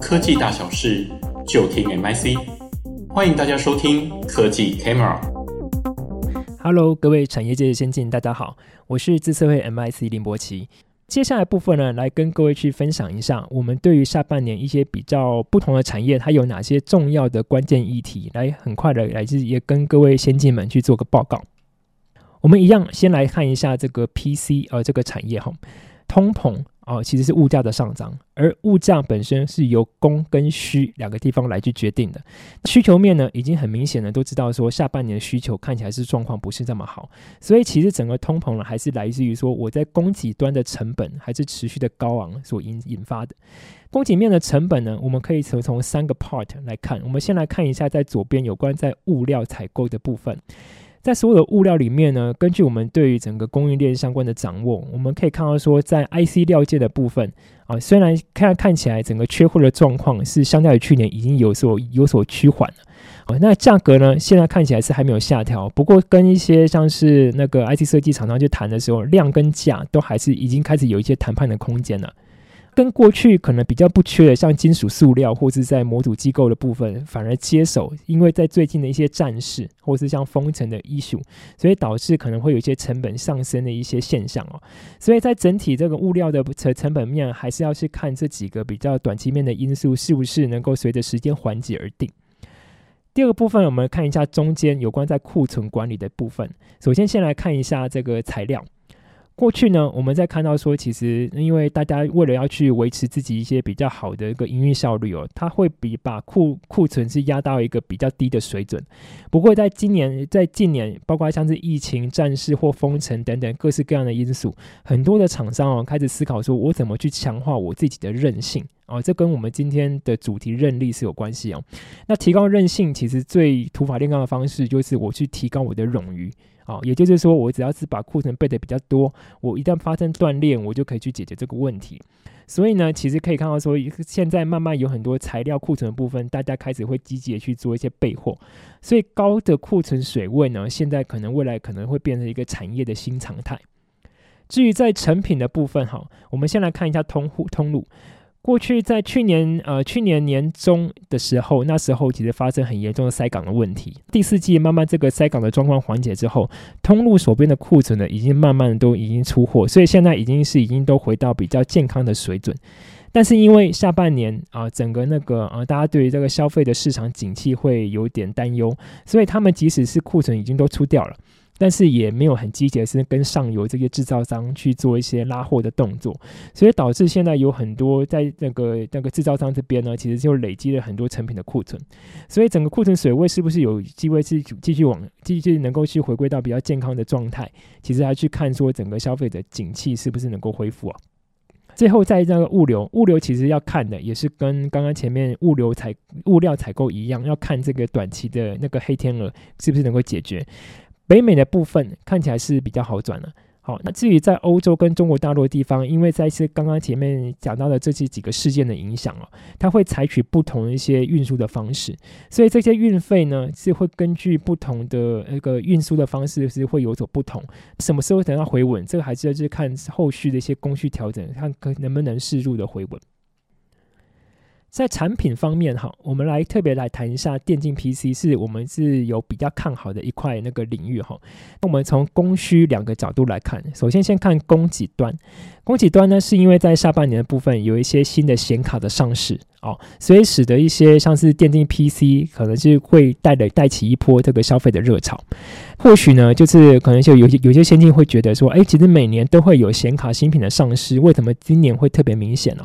科技大小事就听 MIC，欢迎大家收听科技 Camera。Hello，各位产业界的先进，大家好，我是资策会 MIC 林博奇。接下来部分呢，来跟各位去分享一下，我们对于下半年一些比较不同的产业，它有哪些重要的关键议题，来很快的来自也跟各位先进们去做个报告。我们一样先来看一下这个 PC 呃这个产业哈，通膨。哦，其实是物价的上涨，而物价本身是由供跟需两个地方来去决定的。需求面呢，已经很明显的都知道说，下半年的需求看起来是状况不是这么好，所以其实整个通膨呢，还是来自于说我在供给端的成本还是持续的高昂所引引发的。供给面的成本呢，我们可以从从三个 part 来看，我们先来看一下在左边有关在物料采购的部分。在所有的物料里面呢，根据我们对于整个供应链相关的掌握，我们可以看到说，在 IC 料件的部分啊，虽然看看起来整个缺货的状况是相较于去年已经有所有所趋缓了啊，那价格呢，现在看起来是还没有下调，不过跟一些像是那个 IC 设计厂商去谈的时候，量跟价都还是已经开始有一些谈判的空间了。跟过去可能比较不缺的，像金属塑料或是在模组机构的部分，反而接手，因为在最近的一些战事或是像封城的 issue，所以导致可能会有一些成本上升的一些现象哦。所以在整体这个物料的成成本面，还是要去看这几个比较短期面的因素是不是能够随着时间缓解而定。第二个部分，我们看一下中间有关在库存管理的部分。首先，先来看一下这个材料。过去呢，我们在看到说，其实因为大家为了要去维持自己一些比较好的一个营运效率哦，它会比把库库存是压到一个比较低的水准。不过在今年，在近年，包括像是疫情、战事或封城等等各式各样的因素，很多的厂商哦开始思考说，我怎么去强化我自己的韧性哦，这跟我们今天的主题韧力是有关系哦。那提高韧性，其实最土法炼钢的方式就是我去提高我的冗余。好，也就是说，我只要是把库存备的比较多，我一旦发生断裂，我就可以去解决这个问题。所以呢，其实可以看到说，现在慢慢有很多材料库存的部分，大家开始会积极的去做一些备货。所以高的库存水位呢，现在可能未来可能会变成一个产业的新常态。至于在成品的部分，哈，我们先来看一下通户通路。过去在去年呃去年年中的时候，那时候其实发生很严重的塞港的问题。第四季慢慢这个塞港的状况缓解之后，通路手边的库存呢已经慢慢都已经出货，所以现在已经是已经都回到比较健康的水准。但是因为下半年啊、整个那个、呃，大家对于这个消费的市场景气会有点担忧，所以他们即使是库存已经都出掉了。但是也没有很积极的是跟上游这些制造商去做一些拉货的动作，所以导致现在有很多在那个那个制造商这边呢，其实就累积了很多成品的库存，所以整个库存水位是不是有机会是继续往继续能够去回归到比较健康的状态？其实还去看说整个消费者景气是不是能够恢复啊？最后在那个物流，物流其实要看的也是跟刚刚前面物流采物料采购一样，要看这个短期的那个黑天鹅是不是能够解决。北美的部分看起来是比较好转了。好，那至于在欧洲跟中国大陆的地方，因为在是刚刚前面讲到的这些几个事件的影响哦，它会采取不同的一些运输的方式，所以这些运费呢是会根据不同的那个运输的方式是会有所不同。什么时候等到回稳，这个还是要去看后续的一些供需调整，看可能不能适度的回稳。在产品方面，哈，我们来特别来谈一下电竞 PC，是我们是有比较看好的一块那个领域，哈。那我们从供需两个角度来看，首先先看供给端，供给端呢，是因为在下半年的部分有一些新的显卡的上市。哦，所以使得一些像是电竞 PC 可能是会带的带起一波这个消费的热潮。或许呢，就是可能就有些有些先进会觉得说，哎，其实每年都会有显卡新品的上市，为什么今年会特别明显呢？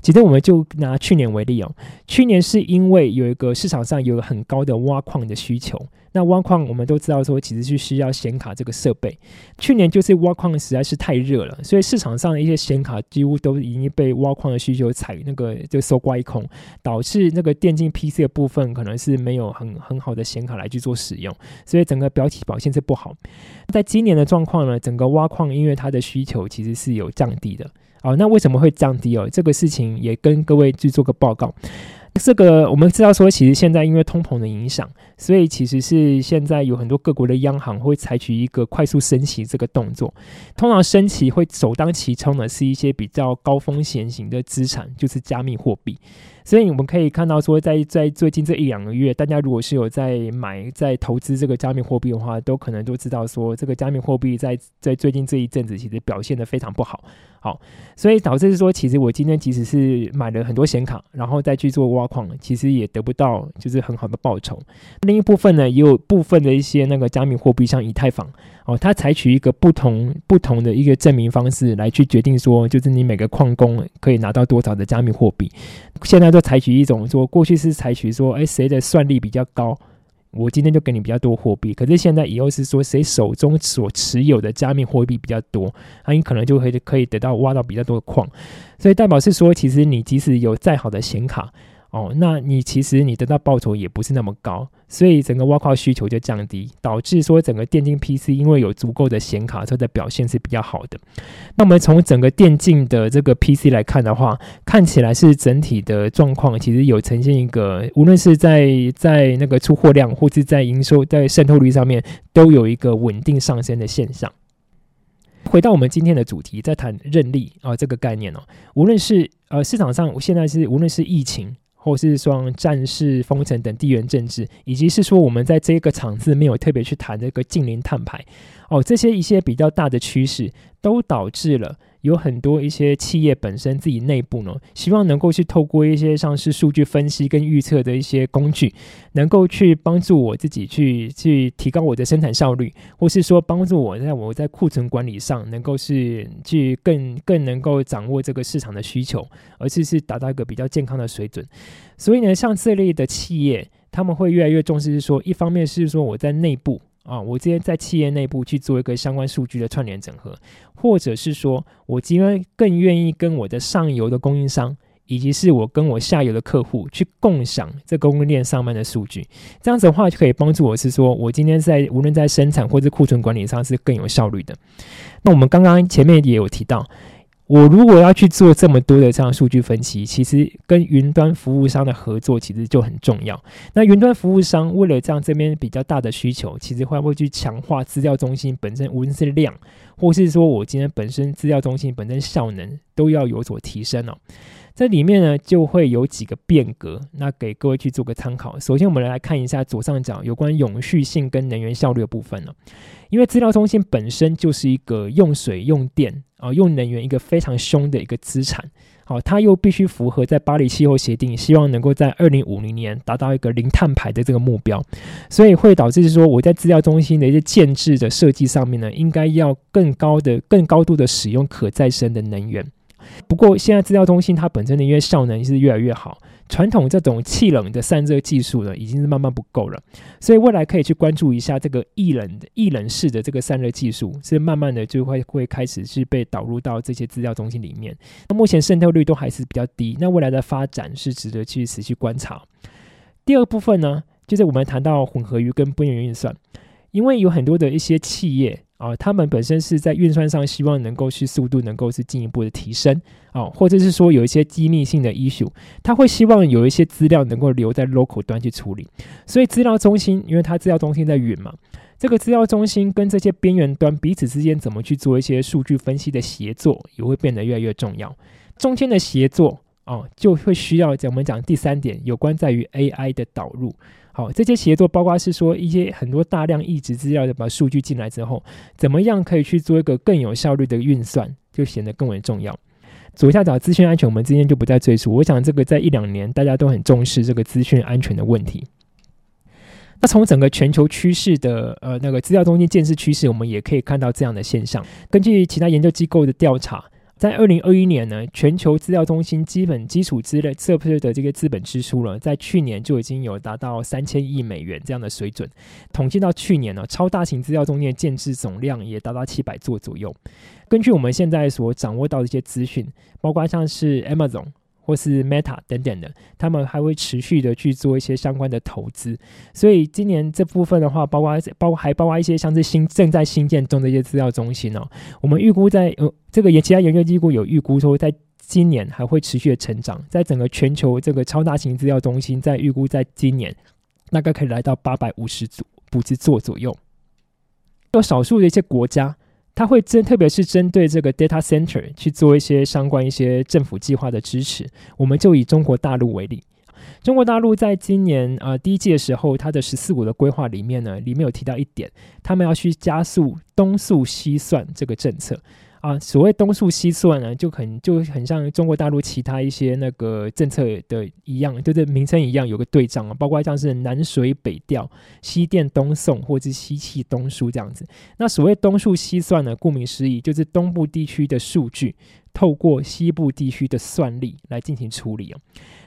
其实我们就拿去年为例哦，去年是因为有一个市场上有很高的挖矿的需求。那挖矿我们都知道说，其实是需要显卡这个设备。去年就是挖矿实在是太热了，所以市场上的一些显卡几乎都已经被挖矿的需求踩那个就收刮一空，导致那个电竞 PC 的部分可能是没有很很好的显卡来去做使用，所以整个标题表现是不好。在今年的状况呢，整个挖矿因为它的需求其实是有降低的。哦，那为什么会降低哦？这个事情也跟各位去做个报告。这个我们知道说，其实现在因为通膨的影响，所以其实是现在有很多各国的央行会采取一个快速升息这个动作。通常升息会首当其冲的是一些比较高风险型的资产，就是加密货币。所以我们可以看到说在，在最近这一两个月，大家如果是有在买、在投资这个加密货币的话，都可能都知道说，这个加密货币在在最近这一阵子其实表现得非常不好。好，所以导致说，其实我今天即使是买了很多显卡，然后再去做挖矿，其实也得不到就是很好的报酬。另一部分呢，也有部分的一些那个加密货币，像以太坊，哦，他采取一个不同不同的一个证明方式来去决定说，就是你每个矿工可以拿到多少的加密货币。现在都采取一种说，过去是采取说，哎，谁的算力比较高。我今天就给你比较多货币，可是现在以后是说，谁手中所持有的加密货币比较多，那你可能就会可以得到挖到比较多的矿，所以代表是说，其实你即使有再好的显卡。哦，那你其实你得到报酬也不是那么高，所以整个挖矿需求就降低，导致说整个电竞 PC 因为有足够的显卡，它的表现是比较好的。那我们从整个电竞的这个 PC 来看的话，看起来是整体的状况其实有呈现一个，无论是在在那个出货量或是在营收在渗透率上面，都有一个稳定上升的现象。回到我们今天的主题，在谈认力啊这个概念哦，无论是呃市场上现在是无论是疫情。或是说战事、封城等地缘政治，以及是说我们在这个场次没有特别去谈这个近邻碳排，哦，这些一些比较大的趋势，都导致了。有很多一些企业本身自己内部呢，希望能够去透过一些像是数据分析跟预测的一些工具，能够去帮助我自己去去提高我的生产效率，或是说帮助我在我在库存管理上能够是去更更能够掌握这个市场的需求，而且是达到一个比较健康的水准。所以呢，像这类的企业，他们会越来越重视，是说一方面是说我在内部。啊，我今天在企业内部去做一个相关数据的串联整合，或者是说我今天更愿意跟我的上游的供应商，以及是我跟我下游的客户去共享这供应链上面的数据，这样子的话就可以帮助我是说我今天在无论在生产或者库存管理上是更有效率的。那我们刚刚前面也有提到。我如果要去做这么多的这样数据分析，其实跟云端服务商的合作其实就很重要。那云端服务商为了这样这边比较大的需求，其实会不会去强化资料中心本身，无论是量，或是说我今天本身资料中心本身效能都要有所提升哦。这里面呢就会有几个变革，那给各位去做个参考。首先，我们来看一下左上角有关永续性跟能源效率的部分呢。因为资料中心本身就是一个用水、用电啊、用能源一个非常凶的一个资产，好，它又必须符合在巴黎气候协定，希望能够在二零五零年达到一个零碳排的这个目标，所以会导致说我在资料中心的一些建置的设计上面呢，应该要更高的、更高度的使用可再生的能源。不过现在资料中心它本身的因为效能是越来越好，传统这种气冷的散热技术呢已经是慢慢不够了，所以未来可以去关注一下这个液冷的液冷式的这个散热技术，是慢慢的就会会开始是被导入到这些资料中心里面。那目前渗透率都还是比较低，那未来的发展是值得去持续观察。第二部分呢，就是我们谈到混合云跟边缘运算，因为有很多的一些企业。啊，他们本身是在运算上希望能够是速度能够是进一步的提升啊，或者是说有一些机密性的 issue，他会希望有一些资料能够留在 local 端去处理。所以资料中心，因为它资料中心在云嘛，这个资料中心跟这些边缘端彼此之间怎么去做一些数据分析的协作，也会变得越来越重要。中间的协作啊，就会需要我们讲第三点，有关在于 AI 的导入。好，这些协作包括是说一些很多大量异质资料的把数据进来之后，怎么样可以去做一个更有效率的运算，就显得更为重要。左下角资讯安全，我们今天就不再赘述。我想这个在一两年大家都很重视这个资讯安全的问题。那从整个全球趋势的呃那个资料中心建设趋势，我们也可以看到这样的现象。根据其他研究机构的调查。在二零二一年呢，全球资料中心基本基础资料设备的这个资本支出了，在去年就已经有达到三千亿美元这样的水准。统计到去年呢，超大型资料中心的建制总量也达到七百座左右。根据我们现在所掌握到的一些资讯，包括像是 Amazon。或是 Meta 等等的，他们还会持续的去做一些相关的投资，所以今年这部分的话，包括包括还包括一些像是新正在新建中的一些资料中心哦，我们预估在呃这个也其他研究机构有预估说，在今年还会持续的成长，在整个全球这个超大型资料中心，在预估在今年大概可以来到八百五十组不止做左右。有少数的一些国家，它会针，特别是针对这个 data center 去做一些相关一些政府计划的支持。我们就以中国大陆为例。中国大陆在今年啊第一季的时候，它的“十四五”的规划里面呢，里面有提到一点，他们要去加速东数西算这个政策。啊，所谓东数西算呢，就很就很像中国大陆其他一些那个政策的一样，就是名称一样，有个对仗啊，包括像是南水北调、西电东送或者是西气东输这样子。那所谓东数西算呢，顾名思义，就是东部地区的数据透过西部地区的算力来进行处理啊。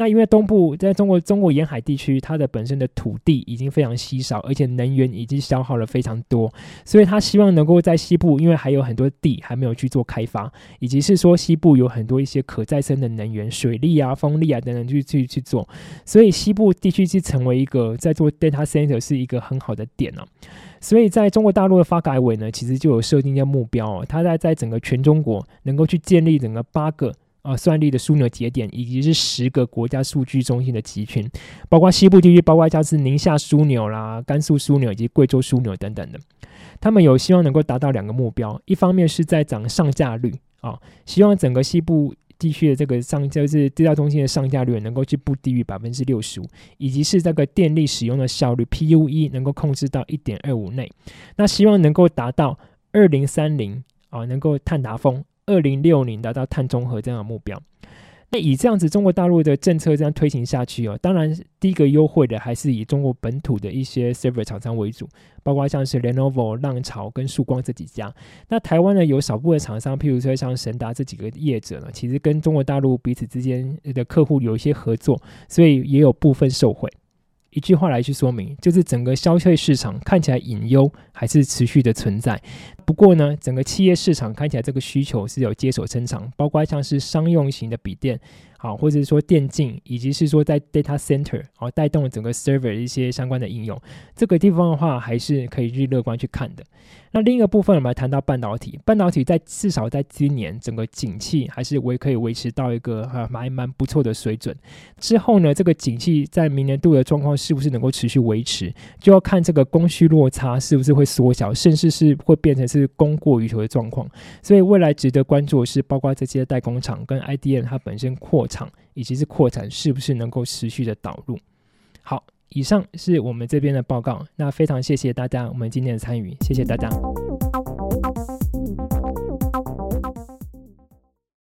那因为东部在中国中国沿海地区，它的本身的土地已经非常稀少，而且能源已经消耗了非常多，所以他希望能够在西部，因为还有很多地还没有去做开发，以及是说西部有很多一些可再生的能源，水力啊、风力啊等等去去去做，所以西部地区是成为一个在做 data center 是一个很好的点呢、啊。所以在中国大陆的发改委呢，其实就有设定一个目标，它在在整个全中国能够去建立整个八个。啊，算力的枢纽节点，以及是十个国家数据中心的集群，包括西部地区，包括像是宁夏枢纽啦、甘肃枢纽以及贵州枢纽等等的。他们有希望能够达到两个目标，一方面是在涨上架率啊，希望整个西部地区的这个上就是地道中心的上架率能够去不低于百分之六十五，以及是这个电力使用的效率 PUE 能够控制到一点二五内。那希望能够达到二零三零啊，能够碳达峰。二零六零达到碳中和这样的目标，那以这样子中国大陆的政策这样推行下去哦，当然第一个优惠的还是以中国本土的一些 server 厂商为主，包括像是 Lenovo、浪潮跟曙光这几家。那台湾呢，有少部分厂商，譬如说像神达这几个业者呢，其实跟中国大陆彼此之间的客户有一些合作，所以也有部分受惠。一句话来去说明，就是整个消费市场看起来隐忧还是持续的存在。不过呢，整个企业市场看起来这个需求是有接手成长，包括像是商用型的笔电。好，或者是说电竞，以及是说在 data center，好带动了整个 server 一些相关的应用，这个地方的话还是可以去乐观去看的。那另一个部分，我们来谈到半导体，半导体在至少在今年整个景气还是维可以维持到一个还蛮蛮不错的水准。之后呢，这个景气在明年度的状况是不是能够持续维持，就要看这个供需落差是不是会缩小，甚至是会变成是供过于求的状况。所以未来值得关注的是，包括这些代工厂跟 IDM 它本身扩厂以及是扩产是不是能够持续的导入？好，以上是我们这边的报告。那非常谢谢大家，我们今天的参与，谢谢大家。